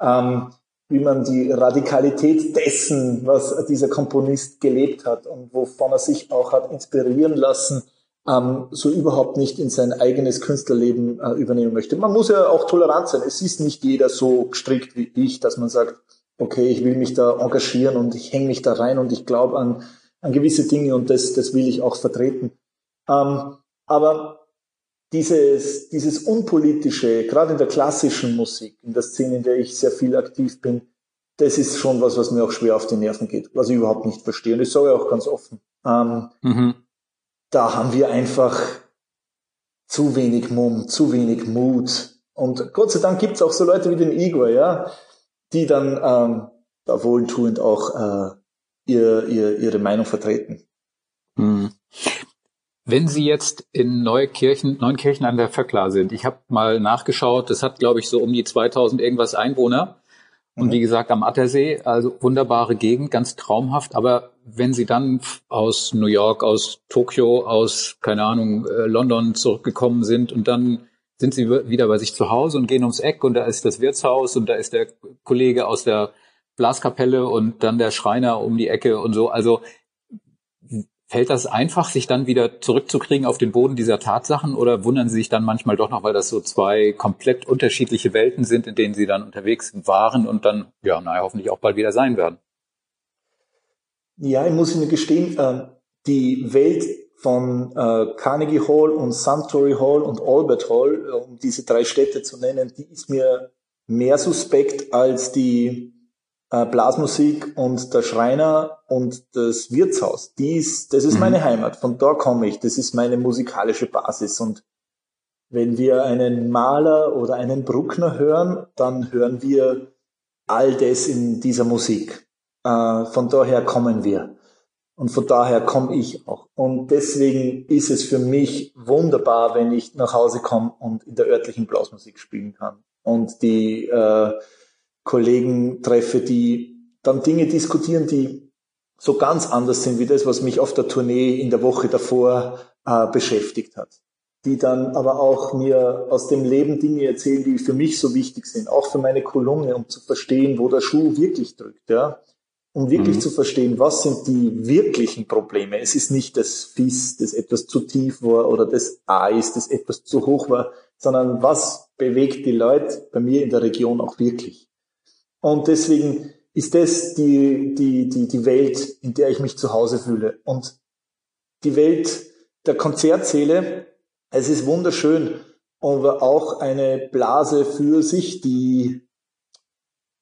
Ähm, wie man die Radikalität dessen, was dieser Komponist gelebt hat und wovon er sich auch hat inspirieren lassen, ähm, so überhaupt nicht in sein eigenes Künstlerleben äh, übernehmen möchte. Man muss ja auch tolerant sein. Es ist nicht jeder so gestrickt wie ich, dass man sagt, okay, ich will mich da engagieren und ich hänge mich da rein und ich glaube an, an gewisse Dinge und das, das will ich auch vertreten. Ähm, aber dieses, dieses Unpolitische, gerade in der klassischen Musik, in der Szene, in der ich sehr viel aktiv bin, das ist schon was, was mir auch schwer auf die Nerven geht, was ich überhaupt nicht verstehe. Und ich sage auch ganz offen, ähm, mhm. da haben wir einfach zu wenig Mumm, zu wenig Mut. Und Gott sei Dank gibt es auch so Leute wie den Igor, ja, die dann ähm, da wohltuend auch äh, ihr, ihr, ihre Meinung vertreten. Mhm. Wenn Sie jetzt in Neukirchen, Neunkirchen an der Vöckla sind, ich habe mal nachgeschaut, das hat, glaube ich, so um die 2000 irgendwas Einwohner. Und mhm. wie gesagt, am Attersee, also wunderbare Gegend, ganz traumhaft. Aber wenn Sie dann aus New York, aus Tokio, aus, keine Ahnung, äh, London zurückgekommen sind und dann sind Sie wieder bei sich zu Hause und gehen ums Eck und da ist das Wirtshaus und da ist der Kollege aus der Blaskapelle und dann der Schreiner um die Ecke und so. Also Fällt das einfach, sich dann wieder zurückzukriegen auf den Boden dieser Tatsachen oder wundern Sie sich dann manchmal doch noch, weil das so zwei komplett unterschiedliche Welten sind, in denen Sie dann unterwegs waren und dann, ja, naja, hoffentlich auch bald wieder sein werden? Ja, ich muss Ihnen gestehen, äh, die Welt von äh, Carnegie Hall und Suntory Hall und Albert Hall, um diese drei Städte zu nennen, die ist mir mehr suspekt als die äh, Blasmusik und der Schreiner und das Wirtshaus. Dies, das ist mhm. meine Heimat. Von da komme ich. Das ist meine musikalische Basis. Und wenn wir einen Maler oder einen Bruckner hören, dann hören wir all das in dieser Musik. Äh, von daher kommen wir. Und von daher komme ich auch. Und deswegen ist es für mich wunderbar, wenn ich nach Hause komme und in der örtlichen Blasmusik spielen kann. Und die äh, Kollegen treffe, die dann Dinge diskutieren, die so ganz anders sind wie das, was mich auf der Tournee in der Woche davor äh, beschäftigt hat. Die dann aber auch mir aus dem Leben Dinge erzählen, die für mich so wichtig sind, auch für meine Kolumne, um zu verstehen, wo der Schuh wirklich drückt, ja. Um wirklich mhm. zu verstehen, was sind die wirklichen Probleme. Es ist nicht das Fiss, das etwas zu tief war oder das Eis, das etwas zu hoch war, sondern was bewegt die Leute bei mir in der Region auch wirklich. Und deswegen ist das die, die, die, die Welt, in der ich mich zu Hause fühle. Und die Welt der Konzertsäle, es ist wunderschön, aber auch eine Blase für sich, die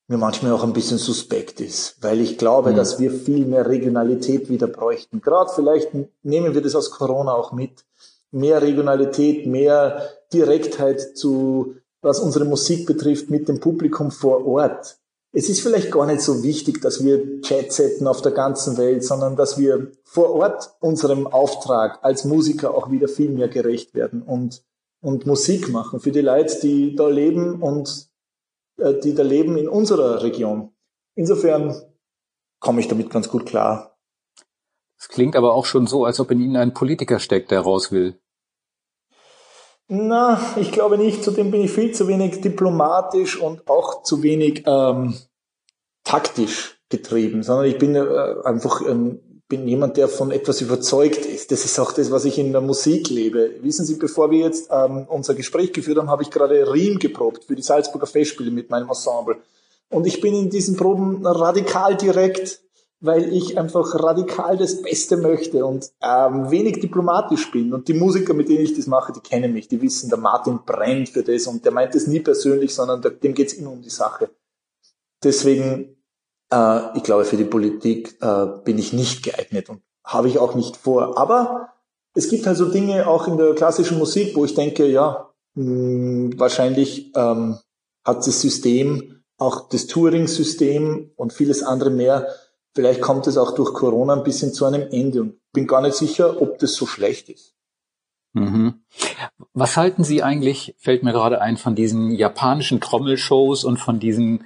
mir manchmal auch ein bisschen suspekt ist, weil ich glaube, mhm. dass wir viel mehr Regionalität wieder bräuchten. Gerade vielleicht nehmen wir das aus Corona auch mit. Mehr Regionalität, mehr Direktheit zu, was unsere Musik betrifft, mit dem Publikum vor Ort es ist vielleicht gar nicht so wichtig, dass wir Chats hätten auf der ganzen Welt, sondern dass wir vor Ort unserem Auftrag als Musiker auch wieder viel mehr gerecht werden und und Musik machen für die Leute, die da leben und äh, die da leben in unserer Region. Insofern komme ich damit ganz gut klar. Es klingt aber auch schon so, als ob in Ihnen ein Politiker steckt, der raus will. Na, ich glaube nicht. Zudem bin ich viel zu wenig diplomatisch und auch zu wenig ähm, taktisch getrieben, sondern ich bin äh, einfach ähm, bin jemand, der von etwas überzeugt ist. Das ist auch das, was ich in der Musik lebe. Wissen Sie, bevor wir jetzt ähm, unser Gespräch geführt haben, habe ich gerade Riem geprobt für die Salzburger Festspiele mit meinem Ensemble. Und ich bin in diesen Proben radikal direkt, weil ich einfach radikal das Beste möchte und ähm, wenig diplomatisch bin. Und die Musiker, mit denen ich das mache, die kennen mich, die wissen, der Martin brennt für das und der meint das nie persönlich, sondern dem geht es immer um die Sache. Deswegen äh, ich glaube, für die Politik äh, bin ich nicht geeignet und habe ich auch nicht vor. Aber es gibt halt so Dinge auch in der klassischen Musik, wo ich denke, ja, mh, hm, wahrscheinlich ähm, hat das System, auch das Touring-System und vieles andere mehr, vielleicht kommt es auch durch Corona ein bisschen zu einem Ende und bin gar nicht sicher, ob das so schlecht ist. Mhm. Was halten Sie eigentlich, fällt mir gerade ein, von diesen japanischen Trommelshows und von diesen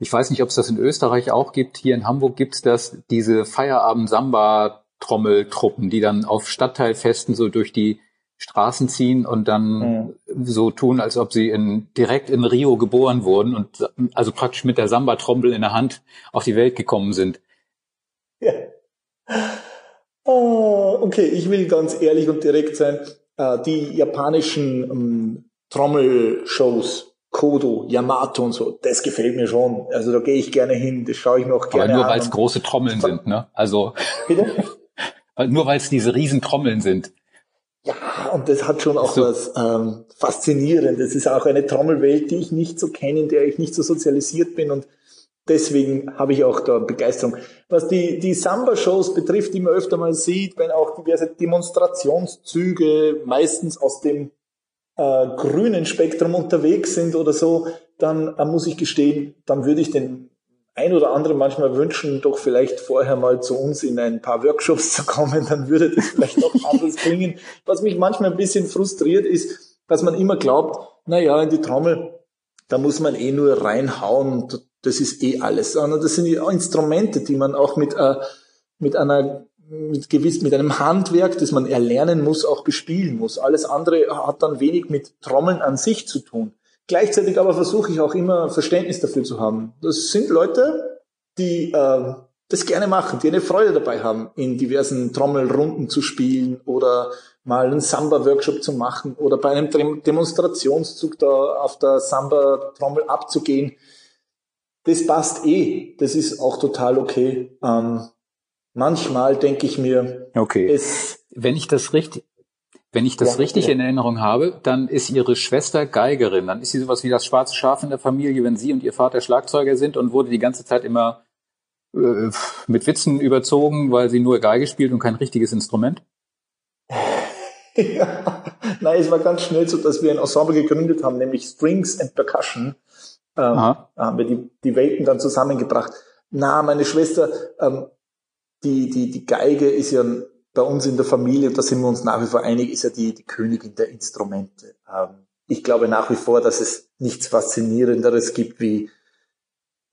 ich weiß nicht, ob es das in Österreich auch gibt. Hier in Hamburg gibt es das, diese Feierabend-Samba-Trommeltruppen, die dann auf Stadtteilfesten so durch die Straßen ziehen und dann mhm. so tun, als ob sie in, direkt in Rio geboren wurden und also praktisch mit der Samba-Trommel in der Hand auf die Welt gekommen sind. Ja. Oh, okay, ich will ganz ehrlich und direkt sein. Äh, die japanischen ähm, Trommelshows, Kodo, Yamato und so, das gefällt mir schon. Also da gehe ich gerne hin, das schaue ich mir auch gerne an. Aber nur weil es große Trommeln sind, ne? Also Bitte? nur weil es diese riesen Trommeln sind. Ja, und das hat schon auch so. was ähm, Faszinierendes. Das ist auch eine Trommelwelt, die ich nicht so kenne, in der ich nicht so sozialisiert bin und deswegen habe ich auch da Begeisterung. Was die, die Samba-Shows betrifft, die man öfter mal sieht, wenn auch diverse Demonstrationszüge meistens aus dem äh, grünen Spektrum unterwegs sind oder so, dann äh, muss ich gestehen, dann würde ich den ein oder anderen manchmal wünschen, doch vielleicht vorher mal zu uns in ein paar Workshops zu kommen, dann würde das vielleicht noch anders klingen. Was mich manchmal ein bisschen frustriert ist, dass man immer glaubt, na ja, in die Trommel, da muss man eh nur reinhauen, das ist eh alles. Sondern das sind Instrumente, die man auch mit, äh, mit einer mit gewiss, mit einem Handwerk, das man erlernen muss, auch bespielen muss. Alles andere hat dann wenig mit Trommeln an sich zu tun. Gleichzeitig aber versuche ich auch immer Verständnis dafür zu haben. Das sind Leute, die äh, das gerne machen, die eine Freude dabei haben, in diversen Trommelrunden zu spielen oder mal einen Samba-Workshop zu machen oder bei einem Demonstrationszug da auf der Samba-Trommel abzugehen. Das passt eh. Das ist auch total okay. Ähm, manchmal denke ich mir, okay. es, wenn ich das richtig, wenn ich das ja, richtig ja. in Erinnerung habe, dann ist ihre Schwester Geigerin. Dann ist sie sowas wie das schwarze Schaf in der Familie, wenn sie und ihr Vater Schlagzeuger sind und wurde die ganze Zeit immer äh, mit Witzen überzogen, weil sie nur Geige spielt und kein richtiges Instrument. ja. Nein, es war ganz schnell so, dass wir ein Ensemble gegründet haben, nämlich Strings and Percussion. Ähm, haben wir die, die Welten dann zusammengebracht. Na, meine Schwester ähm, die, die, die Geige ist ja bei uns in der Familie, und da sind wir uns nach wie vor einig, ist ja die, die Königin der Instrumente. Ähm, ich glaube nach wie vor, dass es nichts Faszinierenderes gibt wie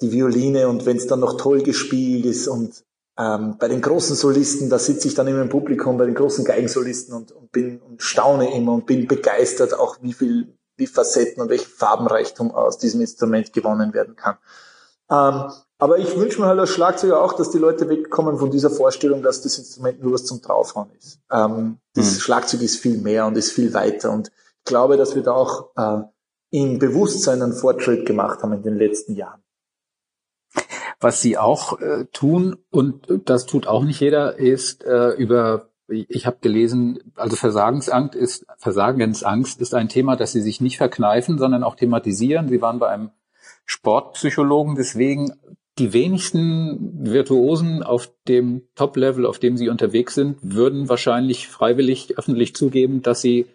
die Violine und wenn es dann noch toll gespielt ist und ähm, bei den großen Solisten, da sitze ich dann immer im Publikum, bei den großen Geigensolisten und, und bin und staune immer und bin begeistert, auch wie viel, wie Facetten und welchen Farbenreichtum aus diesem Instrument gewonnen werden kann. Ähm, aber ich wünsche mir halt als Schlagzeuger auch, dass die Leute wegkommen von dieser Vorstellung, dass das Instrument nur was zum Draufhauen ist. Ähm, das mhm. Schlagzeug ist viel mehr und ist viel weiter. Und ich glaube, dass wir da auch äh, im Bewusstsein einen Fortschritt gemacht haben in den letzten Jahren. Was sie auch äh, tun, und das tut auch nicht jeder, ist äh, über, ich habe gelesen, also Versagensangst ist, Versagensangst ist ein Thema, das sie sich nicht verkneifen, sondern auch thematisieren. Sie waren bei einem Sportpsychologen, deswegen die wenigsten Virtuosen auf dem Top-Level, auf dem sie unterwegs sind, würden wahrscheinlich freiwillig öffentlich zugeben, dass sie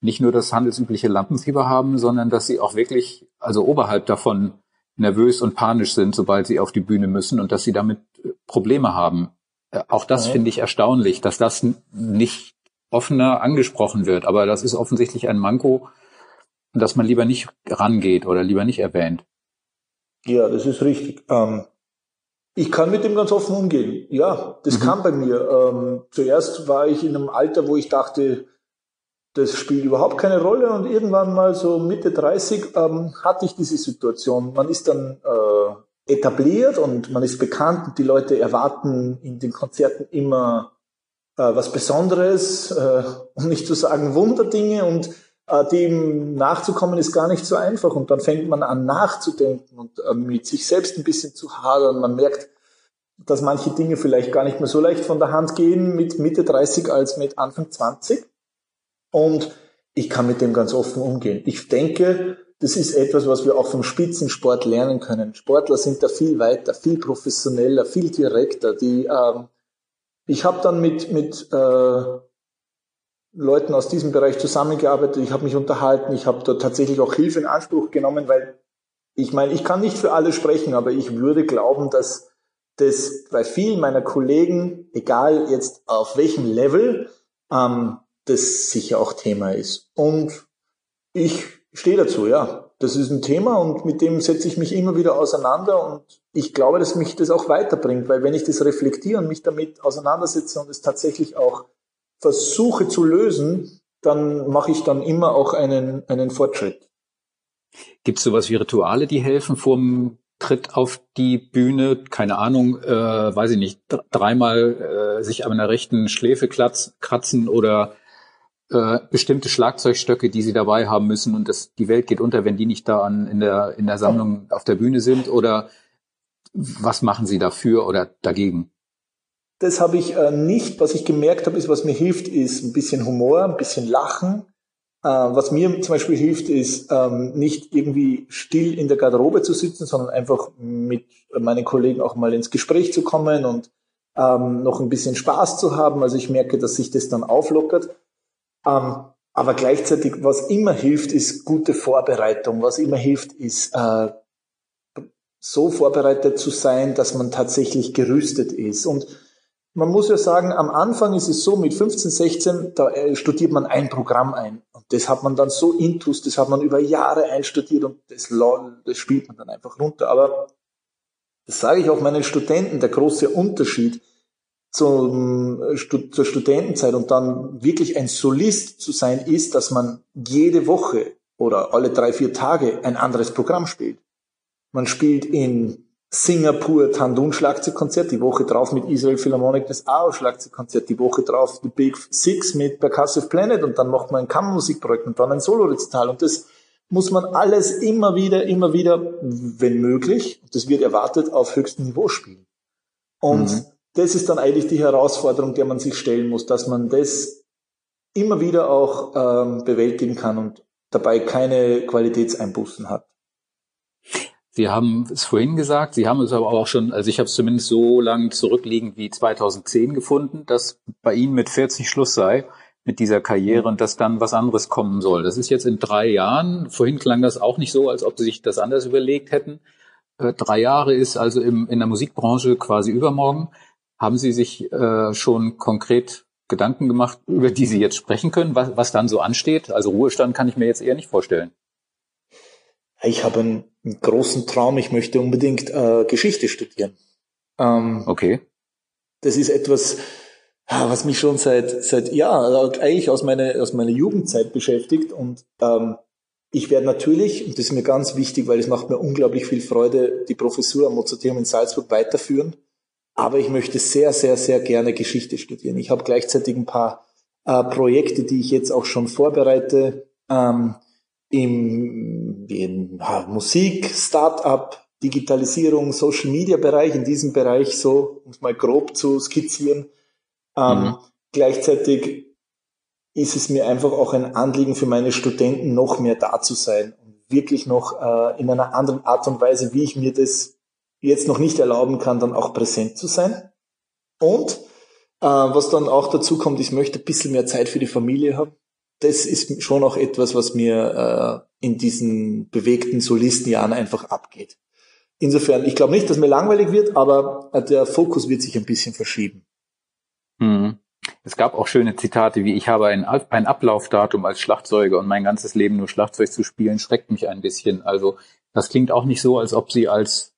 nicht nur das handelsübliche Lampenfieber haben, sondern dass sie auch wirklich, also oberhalb davon, nervös und panisch sind, sobald sie auf die Bühne müssen und dass sie damit Probleme haben. Äh, auch das ja. finde ich erstaunlich, dass das nicht offener angesprochen wird. Aber das ist offensichtlich ein Manko, dass man lieber nicht rangeht oder lieber nicht erwähnt. Ja, das ist richtig. Ähm, ich kann mit dem ganz offen umgehen. Ja, das mhm. kam bei mir. Ähm, zuerst war ich in einem Alter, wo ich dachte, das spielt überhaupt keine Rolle und irgendwann mal so Mitte 30 ähm, hatte ich diese Situation. Man ist dann äh, etabliert und man ist bekannt und die Leute erwarten in den Konzerten immer äh, was Besonderes, äh, um nicht zu sagen Wunderdinge und äh, dem nachzukommen ist gar nicht so einfach und dann fängt man an nachzudenken und äh, mit sich selbst ein bisschen zu hadern. Man merkt, dass manche Dinge vielleicht gar nicht mehr so leicht von der Hand gehen mit Mitte 30 als mit Anfang 20 und ich kann mit dem ganz offen umgehen. Ich denke, das ist etwas, was wir auch vom Spitzensport lernen können. Sportler sind da viel weiter, viel professioneller, viel direkter. Die ähm, ich habe dann mit, mit äh, Leuten aus diesem Bereich zusammengearbeitet, ich habe mich unterhalten, ich habe da tatsächlich auch Hilfe in Anspruch genommen, weil ich meine, ich kann nicht für alle sprechen, aber ich würde glauben, dass das bei vielen meiner Kollegen, egal jetzt auf welchem Level, ähm, das sicher auch Thema ist. Und ich stehe dazu, ja das ist ein Thema und mit dem setze ich mich immer wieder auseinander und ich glaube, dass mich das auch weiterbringt, weil wenn ich das reflektiere und mich damit auseinandersetze und es tatsächlich auch versuche zu lösen, dann mache ich dann immer auch einen, einen Fortschritt. Gibt es sowas wie Rituale, die helfen vorm Tritt auf die Bühne? Keine Ahnung, äh, weiß ich nicht, dreimal äh, sich an der rechten Schläfe kratzen oder äh, bestimmte Schlagzeugstöcke, die sie dabei haben müssen und das, die Welt geht unter, wenn die nicht da an, in, der, in der Sammlung auf der Bühne sind? Oder was machen sie dafür oder dagegen? Das habe ich äh, nicht. Was ich gemerkt habe, ist, was mir hilft, ist ein bisschen Humor, ein bisschen Lachen. Äh, was mir zum Beispiel hilft, ist ähm, nicht irgendwie still in der Garderobe zu sitzen, sondern einfach mit meinen Kollegen auch mal ins Gespräch zu kommen und ähm, noch ein bisschen Spaß zu haben. Also ich merke, dass sich das dann auflockert. Ähm, aber gleichzeitig, was immer hilft, ist gute Vorbereitung. Was immer hilft, ist äh, so vorbereitet zu sein, dass man tatsächlich gerüstet ist. Und man muss ja sagen, am Anfang ist es so, mit 15, 16, da äh, studiert man ein Programm ein. Und das hat man dann so intus, das hat man über Jahre einstudiert und das, das spielt man dann einfach runter. Aber das sage ich auch meinen Studenten, der große Unterschied zum, äh, zur Studentenzeit und dann wirklich ein Solist zu sein, ist, dass man jede Woche oder alle drei, vier Tage ein anderes Programm spielt. Man spielt in Singapur Tandun Schlagzeugkonzert, die Woche drauf mit Israel Philharmonic das AO Schlagzeugkonzert, die Woche drauf The Big Six mit Percussive Planet und dann macht man ein Kammermusikprojekt und dann ein Solo-Rezital und das muss man alles immer wieder, immer wieder, wenn möglich, das wird erwartet, auf höchstem Niveau spielen. Und mhm das ist dann eigentlich die Herausforderung, der man sich stellen muss, dass man das immer wieder auch ähm, bewältigen kann und dabei keine Qualitätseinbußen hat. Sie haben es vorhin gesagt, Sie haben es aber auch schon, also ich habe es zumindest so lang zurückliegend wie 2010 gefunden, dass bei Ihnen mit 40 Schluss sei mit dieser Karriere und dass dann was anderes kommen soll. Das ist jetzt in drei Jahren. Vorhin klang das auch nicht so, als ob Sie sich das anders überlegt hätten. Äh, drei Jahre ist also im, in der Musikbranche quasi übermorgen. Haben Sie sich äh, schon konkret Gedanken gemacht, über die Sie jetzt sprechen können, was, was dann so ansteht? Also Ruhestand kann ich mir jetzt eher nicht vorstellen. Ich habe einen, einen großen Traum. Ich möchte unbedingt äh, Geschichte studieren. Ähm, okay. Das ist etwas, was mich schon seit seit ja eigentlich aus meiner aus meiner Jugendzeit beschäftigt und ähm, ich werde natürlich und das ist mir ganz wichtig, weil es macht mir unglaublich viel Freude, die Professur am Mozarteum in Salzburg weiterführen aber ich möchte sehr, sehr, sehr gerne Geschichte studieren. Ich habe gleichzeitig ein paar äh, Projekte, die ich jetzt auch schon vorbereite, ähm, im, im ja, Musik, Start-up, Digitalisierung, Social Media Bereich, in diesem Bereich so, um es mal grob zu skizzieren. Ähm, mhm. Gleichzeitig ist es mir einfach auch ein Anliegen für meine Studenten, noch mehr da zu sein und wirklich noch äh, in einer anderen Art und Weise, wie ich mir das jetzt noch nicht erlauben kann, dann auch präsent zu sein. Und äh, was dann auch dazu kommt, ich möchte ein bisschen mehr Zeit für die Familie haben. Das ist schon auch etwas, was mir äh, in diesen bewegten Solistenjahren einfach abgeht. Insofern, ich glaube nicht, dass mir langweilig wird, aber äh, der Fokus wird sich ein bisschen verschieben. Mhm. es gab auch schöne Zitate wie ich habe ein, ein Ablaufdatum als Schlagzeuger und mein ganzes Leben nur Schlagzeug zu spielen schreckt mich ein bisschen. Also das klingt auch nicht so, als ob sie als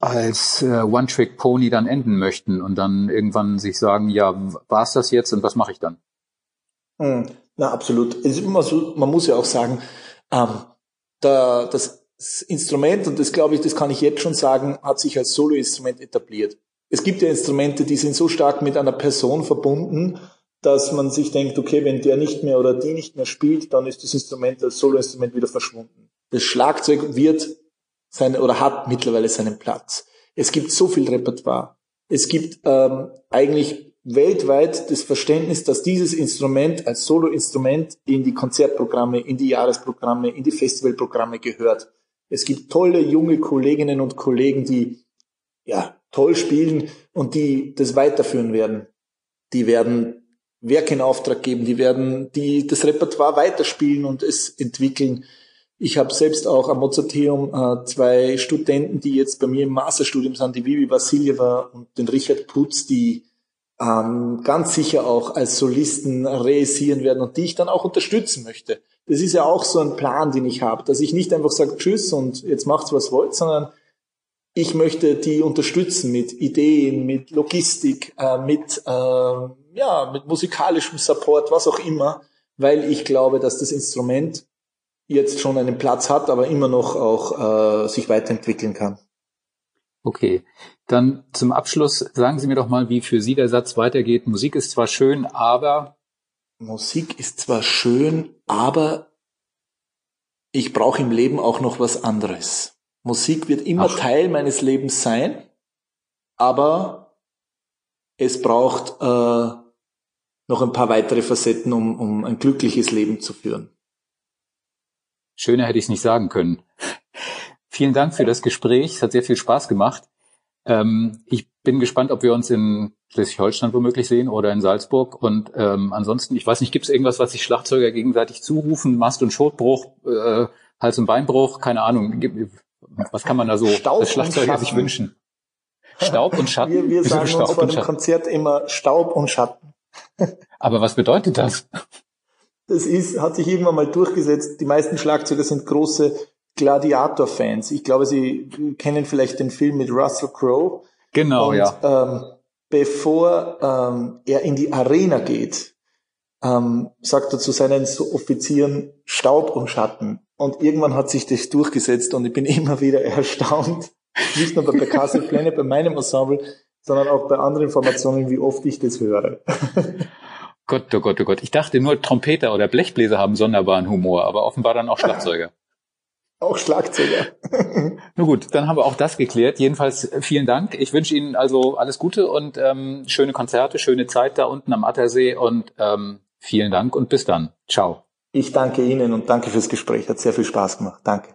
als äh, One-Trick-Pony dann enden möchten und dann irgendwann sich sagen, ja, war's das jetzt und was mache ich dann? Hm, na, absolut. Es ist immer so, man muss ja auch sagen, ähm, da, das Instrument, und das glaube ich, das kann ich jetzt schon sagen, hat sich als Solo-Instrument etabliert. Es gibt ja Instrumente, die sind so stark mit einer Person verbunden, dass man sich denkt, okay, wenn der nicht mehr oder die nicht mehr spielt, dann ist das Instrument, das Solo-Instrument wieder verschwunden. Das Schlagzeug wird seine oder hat mittlerweile seinen Platz. Es gibt so viel Repertoire. Es gibt ähm, eigentlich weltweit das Verständnis, dass dieses Instrument als Solo-Instrument in die Konzertprogramme, in die Jahresprogramme, in die Festivalprogramme gehört. Es gibt tolle junge Kolleginnen und Kollegen, die ja toll spielen und die das weiterführen werden. Die werden Werke in Auftrag geben, die werden die das Repertoire weiterspielen und es entwickeln. Ich habe selbst auch am Mozarteum äh, zwei Studenten, die jetzt bei mir im Masterstudium sind, die Vivi Vassiljeva und den Richard Putz, die ähm, ganz sicher auch als Solisten reisieren werden und die ich dann auch unterstützen möchte. Das ist ja auch so ein Plan, den ich habe, dass ich nicht einfach sage Tschüss und jetzt macht's was wollt, sondern ich möchte die unterstützen mit Ideen, mit Logistik, äh, mit äh, ja mit musikalischem Support, was auch immer, weil ich glaube, dass das Instrument jetzt schon einen Platz hat, aber immer noch auch äh, sich weiterentwickeln kann. Okay, dann zum Abschluss sagen Sie mir doch mal, wie für Sie der Satz weitergeht. Musik ist zwar schön, aber Musik ist zwar schön, aber ich brauche im Leben auch noch was anderes. Musik wird immer Ach. Teil meines Lebens sein, aber es braucht äh, noch ein paar weitere Facetten, um, um ein glückliches Leben zu führen. Schöner hätte ich es nicht sagen können. Vielen Dank für das Gespräch. Es hat sehr viel Spaß gemacht. Ähm, ich bin gespannt, ob wir uns in Schleswig-Holstein womöglich sehen oder in Salzburg. Und ähm, ansonsten, ich weiß nicht, gibt es irgendwas, was sich Schlagzeuger gegenseitig zurufen? Mast- und Schotbruch, äh, Hals- und Beinbruch, keine Ahnung. Was kann man da so Staub als Schlagzeuger sich wünschen? Staub und Schatten? Wir, wir sagen uns vor dem Konzert immer Staub und Schatten. Aber was bedeutet das? Das ist, hat sich irgendwann mal durchgesetzt. Die meisten Schlagzeuger sind große Gladiator-Fans. Ich glaube, Sie kennen vielleicht den Film mit Russell Crowe. Genau, und, ja. Ähm, bevor ähm, er in die Arena geht, ähm, sagt er zu seinen Offizieren Staub und Schatten. Und irgendwann hat sich das durchgesetzt und ich bin immer wieder erstaunt, nicht nur bei Castle Planet, bei meinem Ensemble, sondern auch bei anderen Formationen, wie oft ich das höre. Gott, oh Gott, oh Gott. Ich dachte nur Trompeter oder Blechbläser haben sonderbaren Humor, aber offenbar dann auch Schlagzeuger. Auch Schlagzeuger. Nun gut, dann haben wir auch das geklärt. Jedenfalls äh, vielen Dank. Ich wünsche Ihnen also alles Gute und ähm, schöne Konzerte, schöne Zeit da unten am Attersee und ähm, vielen Dank und bis dann. Ciao. Ich danke Ihnen und danke fürs Gespräch. Hat sehr viel Spaß gemacht. Danke.